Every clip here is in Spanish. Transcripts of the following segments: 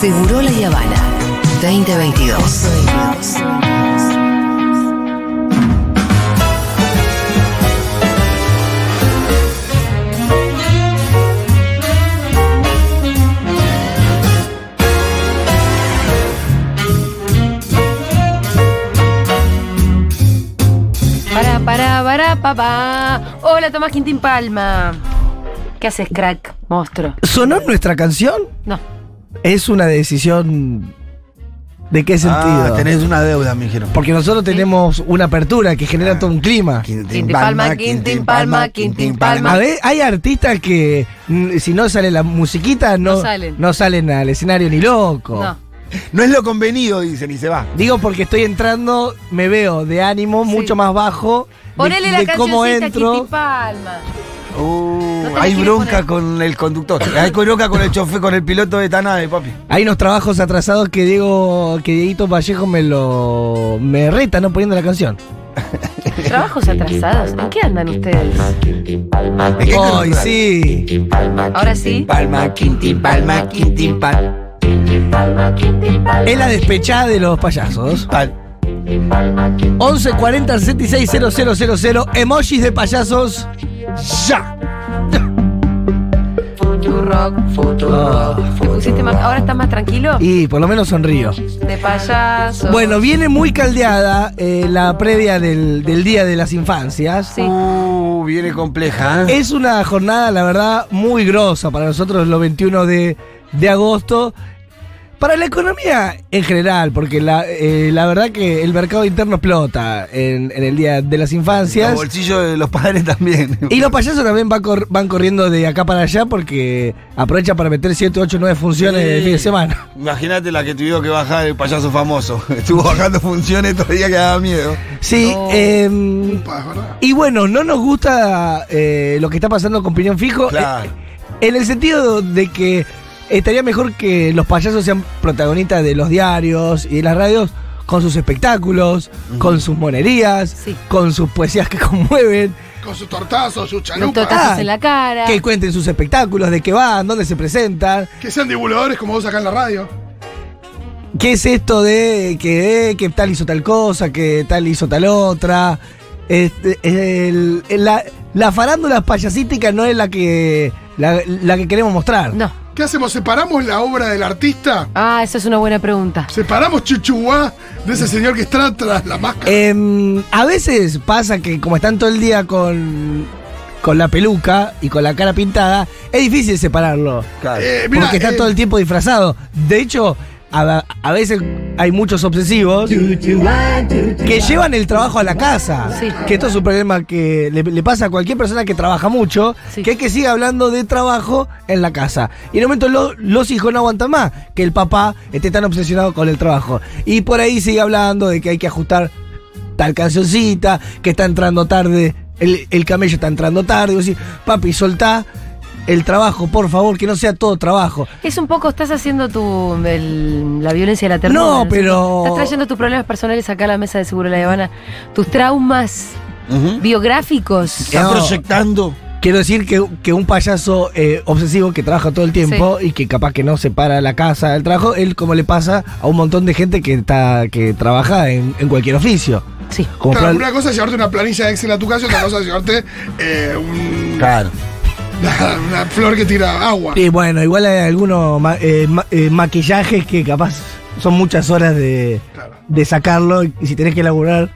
Seguro La Habana 2022. Para, para, para, papá. Hola, Tomás Quintín Palma. ¿Qué haces, crack, monstruo? ¿Sonó nuestra canción? No. Es una decisión. ¿De qué sentido? Ah, tenés una deuda, me dijeron. Porque nosotros tenemos una apertura que genera todo un clima. Quintín Palma, Quintín Palma, Quintín Palma. A ver, hay artistas que si no sale la musiquita no, No salen. no salen al escenario ni loco. No. No es lo convenido, dicen, y se va. Digo porque estoy entrando, me veo de ánimo Sí. mucho más bajo. de- Ponele de, la cómo cancioncita entro. Quintín Palma. Uh, No hay bronca poner. con el conductor. Hay bronca con el chofer, con el piloto de esta nave, papi. Hay unos trabajos atrasados que Diego, que Dieguito Vallejo me lo me reta no poniendo la canción. Trabajos atrasados. ¿En qué andan ustedes? ¿De qué Ay, conductor? sí. Ahora sí. Palma, Quintín Palma, Quintín Palma. Es la despechada de los payasos. Pal. 11 40 66 000 emojis de payasos. Ya. Futurock, Futurock. ¿Te pusiste más? ¿Ahora estás más tranquilo? Y por lo menos sonrío. De payaso. Bueno, viene muy caldeada eh, la previa del, del Día de las Infancias. Sí. Uh, viene compleja. ¿eh? Es una jornada, la verdad, muy grosa para nosotros los 21 de, de agosto. Para la economía en general, porque la, eh, la verdad que el mercado interno explota en, en el Día de las Los Infancias. bolsillos de los padres también. Y los payasos también van, cor- van corriendo de acá para allá porque aprovechan para meter 7, 8, 9 funciones de fin de semana. Imagínate la que tuvieron que bajar el payaso famoso. Estuvo bajando funciones todavía que daba miedo. Sí, No. em, y bueno, no nos gusta eh, lo que está pasando con Piñón Fijo. Claro. eh, en el sentido de que estaría mejor que los payasos sean protagonistas de los diarios y de las radios con sus espectáculos, con sus monerías, Sí. con sus poesías que conmueven, Con sus tortazos, sus chalupas. Ah, en la cara. que cuenten sus espectáculos, de qué van, dónde se presentan. Que sean divulgadores como vos acá en la radio. ¿Qué es esto de que, que tal hizo tal cosa, que tal hizo tal otra? Este, el- el- la, la farándula payasística no es la que, la, la que queremos mostrar. No. ¿Qué hacemos? ¿Separamos la obra del artista? Ah, esa es una buena pregunta. ¿Separamos Chuchuá de ese señor que está tras la máscara? Em, a veces pasa que como están todo el día con, con la peluca y con la cara pintada, es difícil separarlo. Claro. Eh, porque está eh, todo el tiempo disfrazado. De hecho, a, a veces hay muchos obsesivos que llevan el trabajo a la casa. Sí. Que esto es un problema que le, le pasa a cualquier persona que trabaja mucho, Sí. que es que sigue hablando de trabajo en la casa. Y en un momento lo- los hijos no aguantan más que el papá esté tan obsesionado con el trabajo. Y por ahí sigue hablando de que hay que ajustar tal cancioncita, que está entrando tarde, el, el camello está entrando tarde. Y vos decís, papi, soltá el trabajo, por favor, que no sea todo trabajo. Es un poco, estás haciendo tu, el- la violencia de la ternura. No, pero- Estás trayendo tus problemas personales acá a la mesa de Seguro La Habana. Tus traumas biográficos. Está No. proyectando. Quiero decir que, que un payaso eh, obsesivo que trabaja todo el tiempo y que capaz que no separa la casa del trabajo, él como le pasa a un montón de gente que está que trabaja en, en cualquier oficio. Sí. Como Claro, proba- una cosa es llevarte una planilla de Excel a tu casa y otra cosa es llevarte eh, un- Claro. Una, flor que tira agua. Y bueno, igual hay algunos ma- eh, ma- eh, maquillajes que capaz son muchas horas de, Claro. de sacarlo y si tenés que laburar,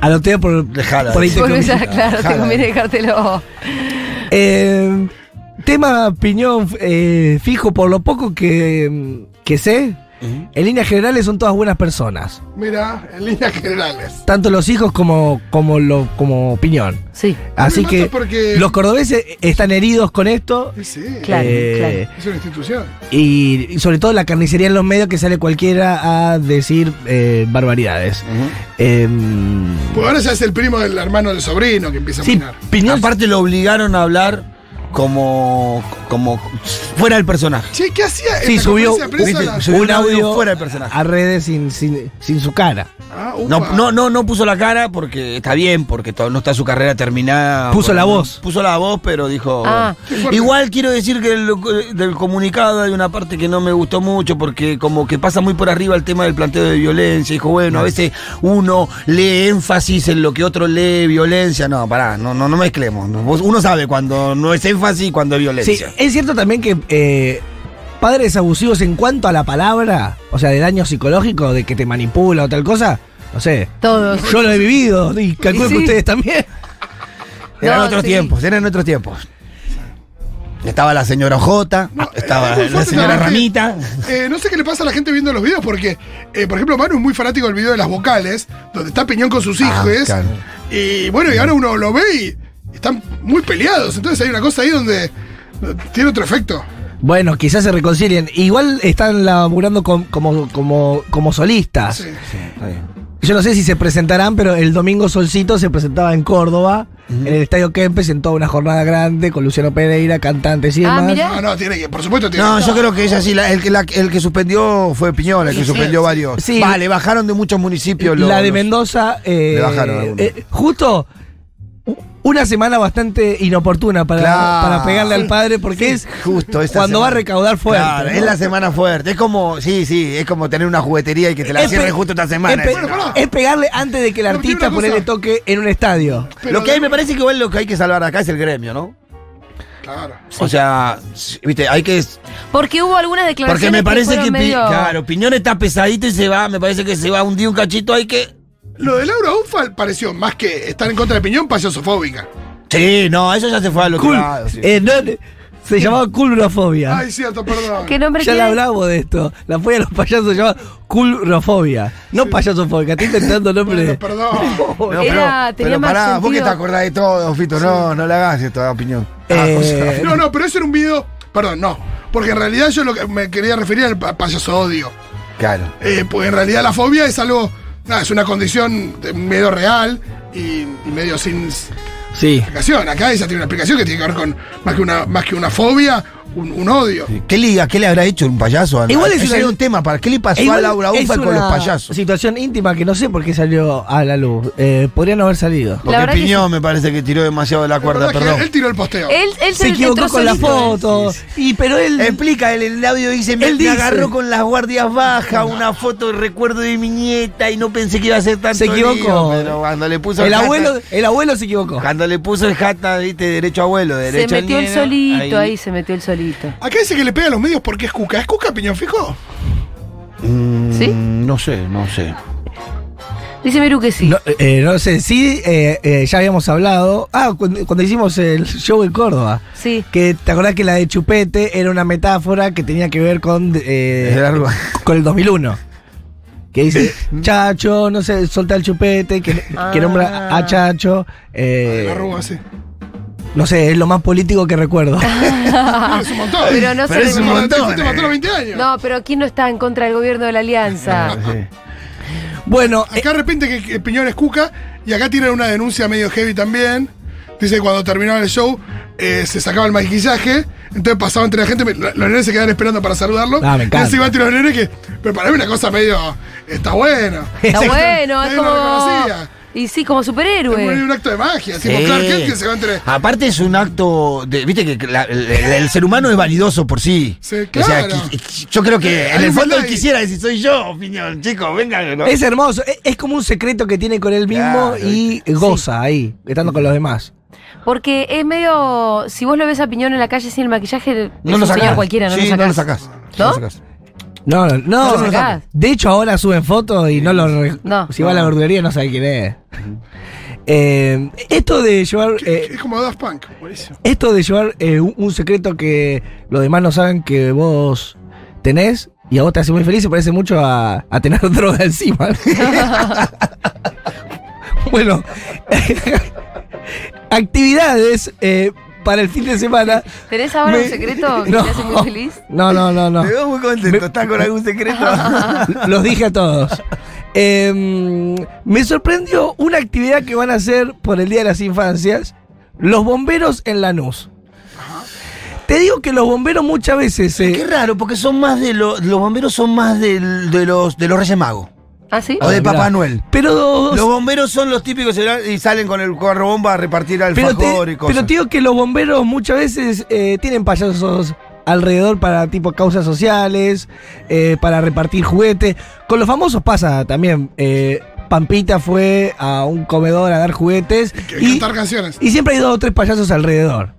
anoté por, Dejala. por ahí te claro, te Jala. conviene dejártelo. Eh, tema piñón eh, fijo, por lo poco que, que sé, En líneas generales son todas buenas personas. Mira, en líneas generales. Tanto los hijos como, como, lo, como piñón. Sí, Así que porque- los cordobeses están heridos con esto. Sí, sí, Claro, eh, es una institución. Y, y sobre todo la carnicería en los medios que sale cualquiera a decir eh, barbaridades. Em, Pues ahora ya es el primo del hermano del sobrino que empieza a sí, opinar. Piñón Aparte lo obligaron a hablar como, como fuera del personaje. Che, ¿qué hacía? Sí, subió, un audio fuera del personaje. a redes sin, sin, sin su cara. Ah. No, no, no, no puso la cara porque está bien, porque no está su carrera terminada. Puso la voz. Puso la voz, pero dijo. Ah. Igual quiero decir que el- del comunicado hay una parte que no me gustó mucho porque como que pasa muy por arriba el tema del planteo de violencia. Dijo, bueno, a veces uno lee énfasis en lo que otro lee violencia. No, pará, no, no, no mezclemos. Uno sabe cuando no es énfasis y cuando es Sí, violencia. Es cierto también que eh, padres abusivos en cuanto a la palabra, o sea, de daño psicológico, de que te manipula o tal cosa, no sé. Todos. Yo lo he vivido y calculo sí. que ustedes también. Eran No, otros sí. tiempos, eran otros tiempos. Estaba la señora Ojota, No, estaba es muy la señora Ramita. Eh, no sé qué le pasa a la gente viendo los videos, porque, eh, por ejemplo, Manu es muy fanático del video de las vocales, donde está Piñón con sus Ah, hijos. claro. Y bueno, y ahora uno lo ve y están muy peleados. Entonces hay una cosa ahí donde eh, tiene otro efecto. Bueno, quizás se reconcilien. Igual están laburando con- como, como, como solistas. Sí. Está bien. Yo no sé si se presentarán, pero el domingo Solcito se presentaba en Córdoba, en el Estadio Kempes, en toda una jornada grande, con Luciano Pereira, cantantes y Ah, demás. mirá. No, no, tiene que, por supuesto, tiene No, que yo creo que ella sí, la- el, que la- el que suspendió fue Piñola, el que Sí, suspendió sí. varios. Sí. Vale, bajaron de muchos municipios. los- la de los- Mendoza, eh, Le bajaron algunos. eh, justo una semana bastante inoportuna para, Claro. para pegarle al padre, porque es Justo cuando va a recaudar fuerte. Claro, ¿no? es la semana fuerte. Es como, sí, sí, es como tener una juguetería y que te la Es cierren justo esta semana. Es, pe- Bueno, pará. es pegarle antes de que el Pero artista cosa. toque en un estadio. Pero lo que hay, me parece que igual lo que hay que salvar acá es el gremio, ¿no? Claro. O sea, viste, hay que. Porque hubo algunas declaraciones Porque me parece que, Pi- medio- claro, Piñón está pesadito y se va, me parece que se va un día un cachito, hay que. Lo de Laura Ufal pareció más que estar en contra de Piñón, payasofóbica. Sí, no, eso ya se fue al otro Cool. lado. sí. Eh, no, se llamaba culrofobia. Ay, cierto, perdón. ¿Qué nombre Ya le tiene? hablamos de esto. La fobia de los payasos se llama culrofobia. No payasofobia. Estoy intentando nombre. Bueno, perdón. No, Era- tenía más pará, vos que sentido. te acordás de todo, Fito, no, no le hagas esto, opinión. Eh, No, no, pero eso era un video. Perdón, no. Porque en realidad yo lo que me quería referir al pa- payaso odio. Claro. Eh, porque en realidad la fobia es algo. Nada, es una condición de medio real y, y medio sin sí. explicación. Acá ella tiene una explicación que tiene que ver con más que una, más que una fobia, un, un odio. ¿Qué liga? ¿Qué le habrá hecho un payaso? a- Igual es una- un tema. ¿Para qué le pasó Igual a Laura es Ufa con los payasos? Situación íntima que no sé por qué salió a la luz. Eh, podría no haber salido. Porque Piñón me parece que tiró demasiado de la La cuerda, verdad es que perdón. él tiró el posteo. Él, él Se se, equivocó con la foto. Y pero él. Explica, él en el audio dice, me, Él me dice- agarró con las guardias bajas, una foto de recuerdo de mi nieta y no pensé que iba a ser tanto Se equivocó. lío, pero cuando le puso el hashtag- abuelo, el abuelo se equivocó. Cuando le puso el hashtag, viste, derecho abuelo, Se derecho al metió el solito, ahí. se metió el solito. Acá dice que le pega a los medios porque es Cuca. ¿Es Cuca Piñón Fijo? Mm, ¿Sí? No sé, no sé. Dice Miru que sí. No, eh, no sé, sí, eh, eh, ya habíamos hablado. Ah, cuando, cuando hicimos el show en Córdoba. Sí. Que te acordás que la de Chupete era una metáfora que tenía que ver con, eh, con el 2001. Que dice, Chacho, no sé, solta el chupete, que, Ah. que nombra a Chacho. eh, La arruga así. No sé, es lo más político que recuerdo. es un montón. Pero no Pero se es un montón, Te mató los eh. 20 años. No, pero ¿quién no está en contra del gobierno de la alianza? bueno, eh, Acá de repente que, que Piñón es Cuca y acá tienen una denuncia medio heavy también. Dice que cuando terminaba el show eh, se sacaba el maquillaje, entonces pasaba entre la gente, me- los nenes se quedaban esperando para saludarlo. Ah, me encanta. Y él se iba entre los nenes que, pero para mí una cosa medio, está bueno. Está bueno, es como. reconocía. Y sí, como Es superhéroe. un acto de magia, tipo Sí. Clark Kent que se va entre... Aparte es un acto de, viste que la- el, el ser humano es vanidoso por sí. Sí, O sea, claro. qui- qui- yo creo que en el un fondo él quisiera decir soy yo, opinión, chicos, vengan. ¿no? es hermoso. Es, es como un secreto que tiene con él mismo Claro, y goza ahí, estando con los demás. Porque es medio. Si vos lo ves a Piñón en la calle sin el maquillaje, es No un lo sacás. señor cualquiera, no sí, lo no lo sacás. sacás. ¿No? lo sacás. No, no, no. No lo sacás. De hecho, ahora suben fotos y no lo. re- No. Si va a la verdulería, no sabe quién es. Eh, esto de llevar. eh, es como Daft Punk, buenísimo. esto de llevar eh, un, un secreto que los demás no saben que vos tenés y a vos te hace muy feliz, se parece mucho a, a tener droga encima. bueno, actividades eh, para el fin de semana. ¿Tenés ahora Me- un secreto que No. te hace muy feliz? No, no, no, no. Te veo muy contento, ¿estás con algún secreto? Los dije a todos. Eh, me sorprendió una actividad que van a hacer por el Día de las Infancias los bomberos en Lanús. Te digo que los bomberos muchas veces. eh, Qué raro, porque son más de los. Los bomberos son más de, los, de los Reyes Magos. ¿Ah, sí? O de Ah, mirá. Papá Noel. pero. Los bomberos son los típicos y salen con el carro bomba a repartir pero, alfajor te, y cosas. pero te digo que los bomberos muchas veces eh, tienen payasos alrededor para tipo causas sociales, eh, para repartir juguetes. Con los famosos pasa también. eh, Pampita fue a un comedor a dar juguetes. Que- cantar canciones. Y siempre hay dos o tres payasos alrededor.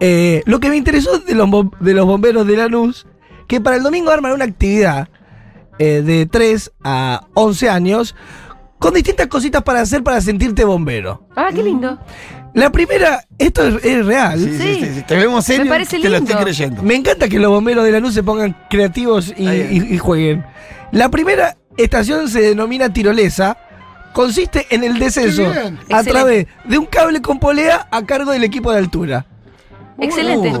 Eh, lo que me interesó de los, de los bomberos de Lanús, que para el domingo arman una actividad eh, de 3 a 11 años con distintas cositas para hacer para sentirte bombero. Ah, qué lindo. La primera, esto es, es real. Sí, sí, Sí. sí, sí. Te vemos serio. Me parece te lo estoy lindo. creyendo. Me encanta que los bomberos de Lanús se pongan creativos y, Ahí. y- y jueguen. La primera estación se denomina tirolesa. Consiste en el descenso a Excelente. través de un cable con polea a cargo del equipo de altura. Excelente.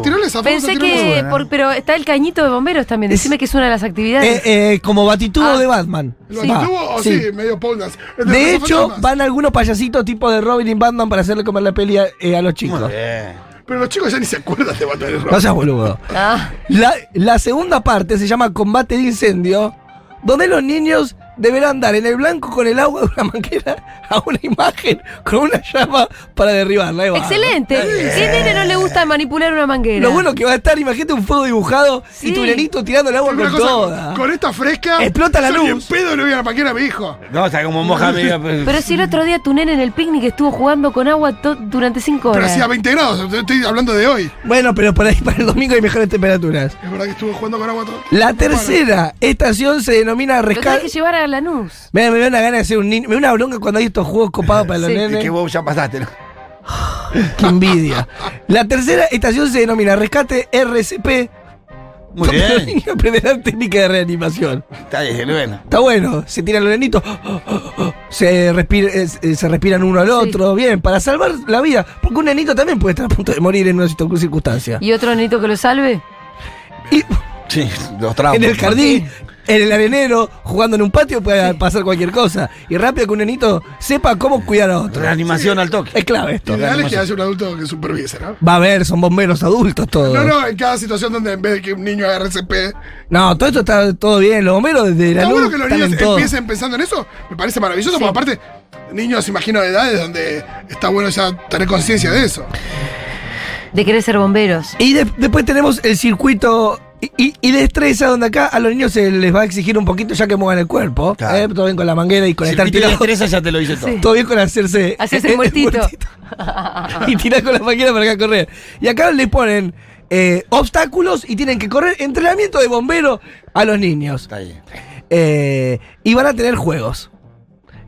Pensé que. por- pero está el cañito de bomberos también. Es- Decime que es una de las actividades. Eh, eh, como batitudo Ah. de Batman. ¿Lo Va, antuvo o sí. sí? medio De hecho, fantasmas. van algunos payasitos tipo de Robin y Batman para hacerle comer la peli a, eh, a los chicos. Muy bien. Pero los chicos ya ni se acuerdan de Batman y Robin. No seas boludo. Ah, La, la segunda parte se llama Combate de Incendio, donde los niños deberán dar en el blanco con el agua de una manguera a una imagen con una llama para derribarla. Excelente. ¿Qué nene no le gusta manipular una manguera? Lo bueno que va a estar, imagínate un fuego dibujado Sí. y tu nenito tirando el agua con cosa, toda. Con esta fresca. Explota la ni en luz. pedo le voy a la paquera a mi hijo. No, o sea, como moja amiga. pues. Pero si el otro día tu nene en el picnic estuvo jugando con agua durante cinco Pero horas. hacía 20 grados, estoy hablando de hoy. Bueno, pero por ahí para el domingo hay mejores temperaturas. Es verdad que estuve jugando con agua todo. La tercera estación se denomina rescate. que llevar a Lanús. Me, me da una gana de ser un niño. Me da una bronca cuando hay estos juegos copados para los Sí. Es nenes. que vos ya pasaste, ¿no? Qué envidia. La tercera estación se denomina Rescate RCP. Muy bien. niños aprenderán técnica de reanimación. Está bien, bueno. Está bueno. Se tiran los nenitos. Se, respira- eh, se respiran uno al Sí. otro. Bien, para salvar la vida. Porque un nenito también puede estar a punto de morir en una circunstancia. ¿Y otro nenito que lo salve? Y Sí, los traumas. en el jardín, en el arenero, jugando en un patio puede pasar cualquier cosa. Y rápido que un nenito sepa cómo cuidar a otro. Reanimación al toque. Es clave Lo esto. ideal es que haya un adulto que supervise, ¿no? Va a haber, son bomberos adultos todos. No, no, en cada situación donde en vez de que un niño haga RCP. No, todo esto está todo bien. Los bomberos desde la Está luz bueno que los niños empiecen pensando en eso. Me parece maravilloso, Sí. porque aparte, niños, imagino, de edades donde está bueno ya tener conciencia de eso. De querer ser bomberos. Y de- después tenemos el circuito y, y- destreza, donde acá a los niños se les va a exigir un poquito ya que muevan el cuerpo. Claro. ¿eh? Todo bien con la manguera y con estar Circuito de tirado. destreza ya te lo hice todo. Sí. Todo bien con hacerse. Hacerse el muertito. y tirar con la manguera para acá correr. Y acá le ponen eh, obstáculos y tienen que correr entrenamiento de bombero a los niños. Está bien. Eh, y van a tener juegos.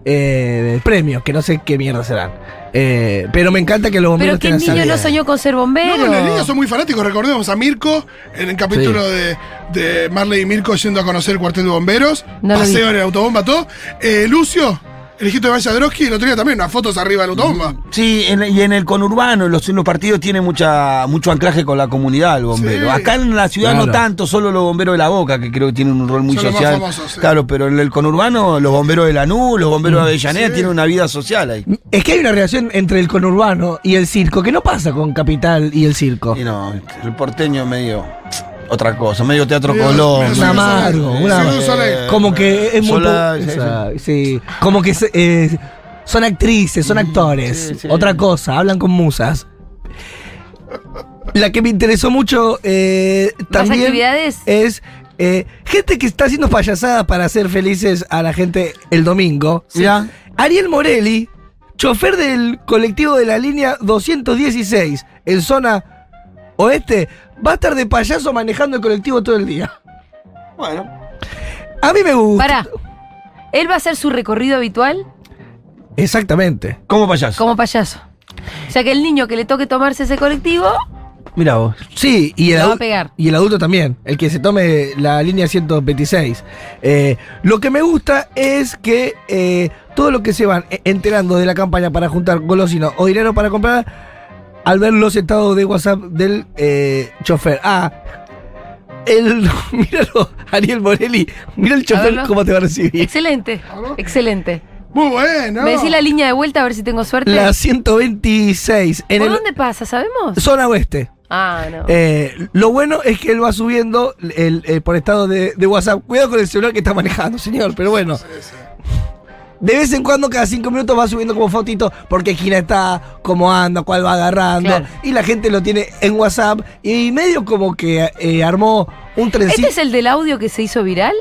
Eh, premios, que no sé qué mierda serán. Eh, pero me encanta que los bomberos Pero ¿qué niño no soñó con ser bombero? No, los niños son muy fanáticos. Recordemos a Mirko en el capítulo de, de Marley y Mirko yendo a conocer el cuartel de bomberos. No paseo en el autobomba, todo. Eh, Lucio, el hijito de Vaya Droski, el otro día también, unas fotos arriba del autobomba. Sí, en- y en el conurbano, los, en los partidos tiene mucha, mucho anclaje con la comunidad el bombero. Sí. Acá en la ciudad Claro. no tanto, solo los bomberos de la boca, que creo que tienen un rol muy Son los más social. famosos, sí. Claro, pero en el conurbano, los bomberos de Lanús, los bomberos de Avellaneda Sí. tienen una vida social ahí. Es que hay una relación entre el conurbano y el circo que no pasa con Capital y el circo. Y no, el porteño medio otra cosa, medio teatro colón. Un amargo, un amargo. Como que es muy. Sí. Como que eh, son actrices, son actores. sí, sí. Otra cosa, hablan con musas. La que me interesó mucho eh, también actividades? es eh, gente que está haciendo payasadas para hacer felices a la gente el domingo. Mirá. Ariel Morelli, chofer del colectivo de la línea 216 en zona oeste, va a estar de payaso manejando el colectivo todo el día. Bueno, A mí me gusta. Pará. ¿Él va a hacer su recorrido habitual Exactamente. ¿cómo payaso? como payaso? O sea que el niño que le toque tomarse ese colectivo Mira vos. Sí, y el, La va adu- a pegar. y el adulto también, el que se tome la línea 126. Eh, lo que me gusta es que eh, todo lo que se van eh, enterando de la campaña para juntar golosinos o dinero para comprar, al ver los estados de WhatsApp del eh, chofer. Ah, el, míralo, Ariel Morelli, mira el chofer cómo te va a recibir. Excelente, excelente. Muy bueno. ¿Me decís la línea de vuelta a ver si tengo suerte? La 126, en ¿Por el dónde pasa, sabemos? zona oeste. Ah, no. Eh, lo bueno es que él va subiendo el, eh, por estado de, de WhatsApp. Cuidado con el celular que está manejando, señor, pero bueno. De vez en cuando, cada cinco minutos va subiendo como fotito porque esquina está, cómo anda, cuál va agarrando. Claro. Y la gente lo tiene en WhatsApp. Y medio como que eh, armó un ¿Este trencito. es el del audio que se hizo viral?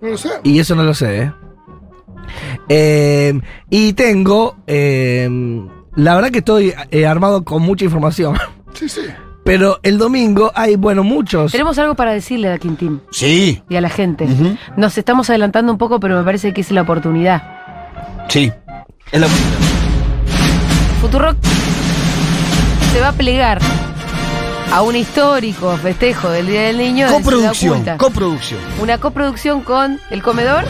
No lo sé. Y eso no lo sé, ¿eh? Eh, y tengo. eh, la verdad que estoy eh, armado con mucha información. Sí, sí. Pero el domingo hay, bueno, muchos. Tenemos algo para decirle a Quintín Sí, y a la gente. Nos estamos adelantando un poco, pero me parece que es la oportunidad. sí. Es la Futurock se va a plegar a un histórico festejo del Día del Niño. de coproducción. Oculta. Coproducción. Una coproducción con El Comedor,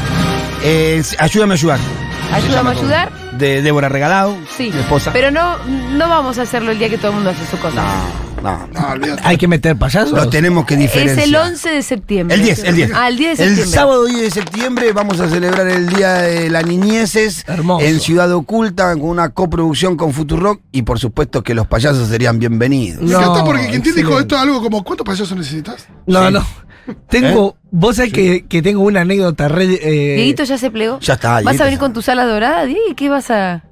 Eh, ayúdame a ayudar. Ayúdame a ayudar. De Débora Regalado. Sí, Mi esposa. pero no, no vamos a hacerlo el día que todo el mundo hace su cosa. No, no. No, olvídate. Hay que meter payasos. Los tenemos que diferenciar. Es el 11 de septiembre. El 10, el 10. Ah, el 10 de El septiembre. sábado 10 de septiembre vamos a celebrar el Día de las Niñeces Hermoso. en Ciudad Oculta con una coproducción con Futurock y por supuesto que los payasos serían bienvenidos. Me No, encanta porque dijo excelente. esto algo como, ¿cuántos payasos necesitas? No, Sí. no. Tengo. Vos sabés que, que tengo una anécdota re. eh, Dieguito ya se plegó. Ya está, ¿Vas a venir con tu sala dorada, Diego? ¿Qué vas a...?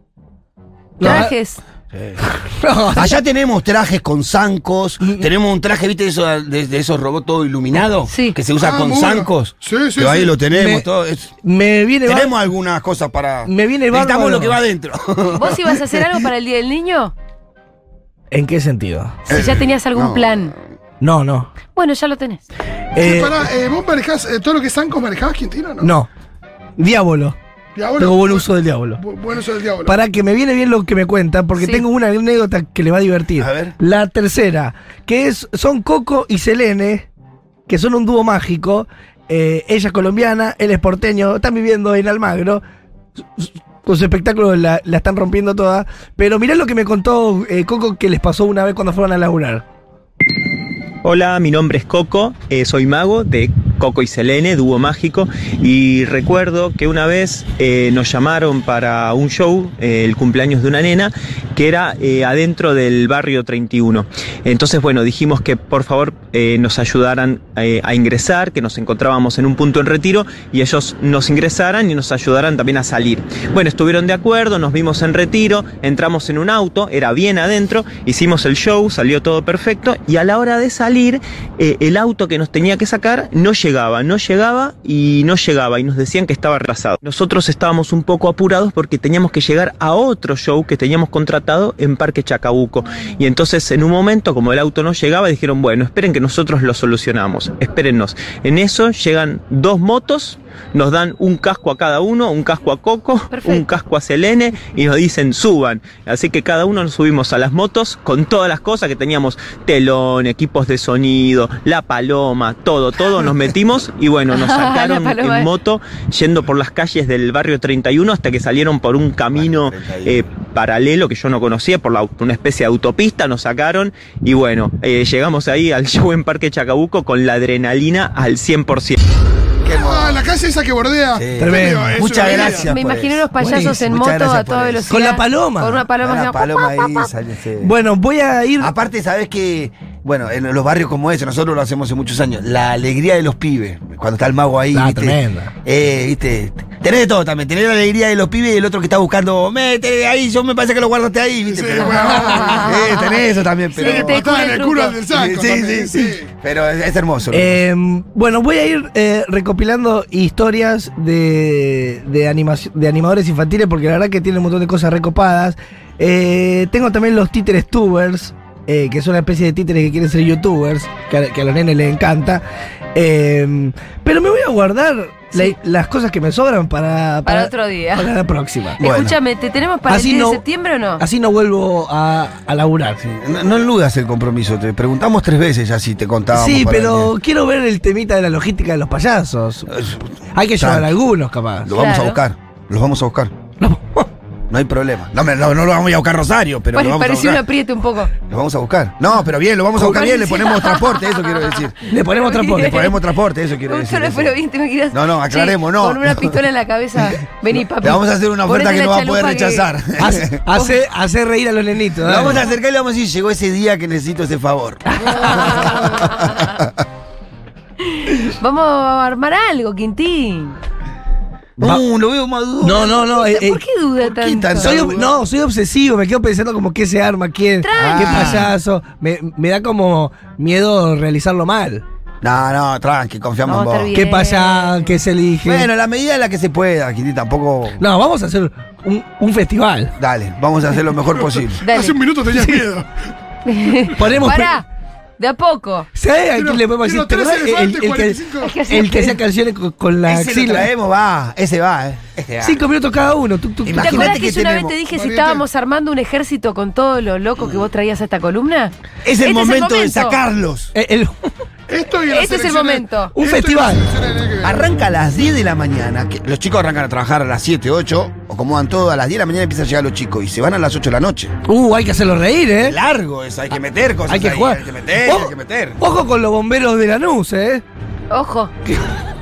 No, Trajes. no, Allá tenemos trajes con zancos, tenemos un traje, ¿viste, eso, de, de esos robots todo iluminados? Sí. Que se usa Ah, con bueno. zancos. Sí, sí, Que ahí sí. lo tenemos, Me- todo. es- me viene. bar- tenemos algunas cosas para. Me viene Necesitamos lo que va adentro. ¿Vos ibas a hacer algo para el Día del Niño? ¿En qué sentido? Si ya tenías algún no. plan. No, no. Bueno, ya lo tenés. Eh, pará, eh, ¿Vos manejás eh, todo lo que es Sanco, manejabas Quintín o no? no. Diablo. Diablo. Tengo buen uso del diablo. Bu- Buen uso del diablo. Para que me viene bien lo que me cuenta, porque Sí. tengo una anécdota que le va a divertir. A ver. La tercera, que es son Coco y Selene, que son un dúo mágico. Eh, ella es colombiana, él es porteño, están viviendo en Almagro. Con su espectáculo la, la están rompiendo toda. Pero mirá lo que me contó eh, Coco que les pasó una vez cuando fueron a laburar. Hola, mi nombre es Coco, eh, soy mago de Coco y Selene, dúo mágico, y recuerdo que una vez eh, nos llamaron para un show, eh, el cumpleaños de una nena, que era eh, adentro del barrio 31. Entonces, bueno, dijimos que por favor nos ayudaran a ingresar, que nos encontrábamos en un punto en retiro, y ellos nos ingresaran y nos ayudaran también a salir. Bueno, estuvieron de acuerdo, nos vimos en retiro, entramos en un auto, era bien adentro, hicimos el show, salió todo perfecto, y a la hora de salir, el auto que nos tenía que sacar no llegaba, no llegaba y no llegaba, y nos decían que estaba retrasado. Nosotros estábamos un poco apurados porque teníamos que llegar a otro show que teníamos contratado en Parque Chacabuco. Y entonces en un momento, como el auto no llegaba, dijeron, bueno, esperen que nosotros lo solucionamos, espérennos. En eso llegan dos motos, nos dan un casco a cada uno, un casco a Coco, Perfecto. un casco a Selene y nos dicen suban. Así que cada uno nos subimos a las motos con todas las cosas que teníamos, telón, equipos de sonido, la paloma, todo, todo nos metimos y bueno, nos sacaron en moto yendo por las calles del barrio 31 hasta que salieron por un camino Barrio 31. eh, paralelo que yo no conocía, por la, una especie de autopista, nos sacaron y bueno, eh, llegamos ahí al show en Parque Chacabuco con la adrenalina al 100%. Ah, la calle esa que bordea. Sí. Tremendo. Es Muchas una gracias. Me por imaginé eso. unos payasos Buenísimo, en muchas moto gracias a por toda eso. velocidad. Con la paloma. Con una paloma. La haciendo paloma pa, pa, ahí sale, sí. Bueno, voy a ir. Aparte, ¿sabes que Bueno, en los barrios como ese, nosotros lo hacemos hace muchos años. La alegría de los pibes. Cuando está el mago ahí. Ah, ¿viste? tremenda. Eh, viste. Tenés de todo también. Tenés la alegría de los pibes y el otro que está buscando. Mete ahí, yo me parece que lo guardaste ahí, ¿viste? Sí, Pero- bueno. Eh, tenés eso también, pero. Sí, descubre en el culo del saco. Sí, sí, también, sí, Pero es, es hermoso. Eh, bueno, voy a ir eh, recopilando historias de, de, animación, de animadores infantiles porque la verdad que tiene un montón de cosas recopadas. Eh, tengo también los títeres tubers, eh, que son una especie de títeres que quieren ser youtubers, que a, que a los nenes les encanta. Eh, pero me voy a guardar la- las cosas que me sobran para, Para otro día. Para la próxima. Bueno. Escúchame, ¿te tenemos para Así el 10 no- de septiembre o no? Así no vuelvo a, a laburar. No, no eludas el compromiso. Te preguntamos tres veces ya si te contábamos. Sí, pero quiero ver el temita de la logística de los payasos. Hay que llevar algunos, capaz. Lo vamos a buscar. Los vamos a buscar. No hay problema. No, me- no, no lo vamos a buscar Rosario, pero Pare- lo vamos a pareció un buscar. apriete un poco. Lo vamos a buscar. No, pero bien, lo vamos a buscar bien, le ponemos transporte, eso quiero decir. Le ponemos transporte. Le ponemos transporte, eso quiero decir. solo pero bien, te imaginas. No, no, aclaremos, no. Con una pistola en la cabeza. Vení, papi. Le vamos a hacer una oferta que no va a poder que- rechazar. Hace, hace, hace reír a los nenitos. Le vamos a acercar y le vamos a decir, llegó ese día que necesito ese favor. Vamos a armar algo, Quintín. Va- Uh, lo veo maduro. No, no, no. eh, eh, ¿Por qué duda qué tanto? tan- soy, ob- no, soy obsesivo, me quedo pensando como qué se arma, quién, Tranqui. qué payaso. Me, me da como miedo realizarlo mal. No, no, tranqui, confiamos en vos. bien. ¿Qué pasa? ¿Qué se elige? Bueno, la medida en la que se pueda, Quintín, tampoco. No, vamos a hacer un, un festival. Dale, vamos a hacer lo mejor posible. Dale. Hace un minuto tenías miedo. Ponemos. Pará, de a poco. ¿Sabes a quién le podemos decir? El, elefantes, el que, 45. Es que así- el que hacía canciones con, con la Ese lo axila. traemos, va. Ese va, eh. Ese va. Cinco minutos cada uno. Tuc, tuc, tuc. ¿Te acordás que, que yo una vez te dije si estábamos armando un ejército con todo lo loco que vos traías a esta columna? Es el Este momento de sacarlos. Eh, el- Esto y las Este es el momento. Un esto festival. Arranca a las 10 de la mañana. que los chicos arrancan a trabajar a las 7, 8, o como van todos, a las 10 de la mañana empiezan a llegar los chicos y se van a las 8 de la noche. uh, hay que hacerlo reír, ¿eh? Largo eso, hay que meter cosas. Hay que ahí, jugar. Hay que meter, Ojo- hay que meter. Ojo con los bomberos de Lanús, ¿eh? Ojo.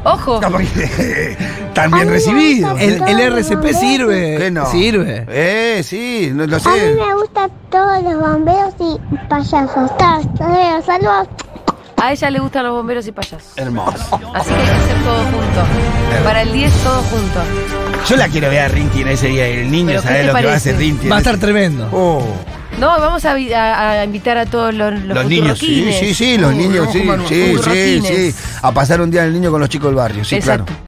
Ojo. No, porque Tan bien recibido. El, el RCP sirve. ¿Qué no? Sirve. Eh, sí, no lo A mí sé. me gustan todos los bomberos y payasos. Ta- eh, Saludos. A ella le gustan los bomberos y payasos. Hermoso. Así que hay que hacer todo junto. Para el 10 todo junto. Yo la quiero ver a Rinty en ese día. El niño ¿Pero qué sabe te lo que va a parece? hacer Rinty. Va a ese- estar tremendo. Oh, No, vamos a, vi- a- a invitar a todos los, los, los niños, sí, sí, sí, los Uh, niños, sí, sí, sí, sí. A pasar un día el niño con los chicos del barrio, sí, Exacto. claro.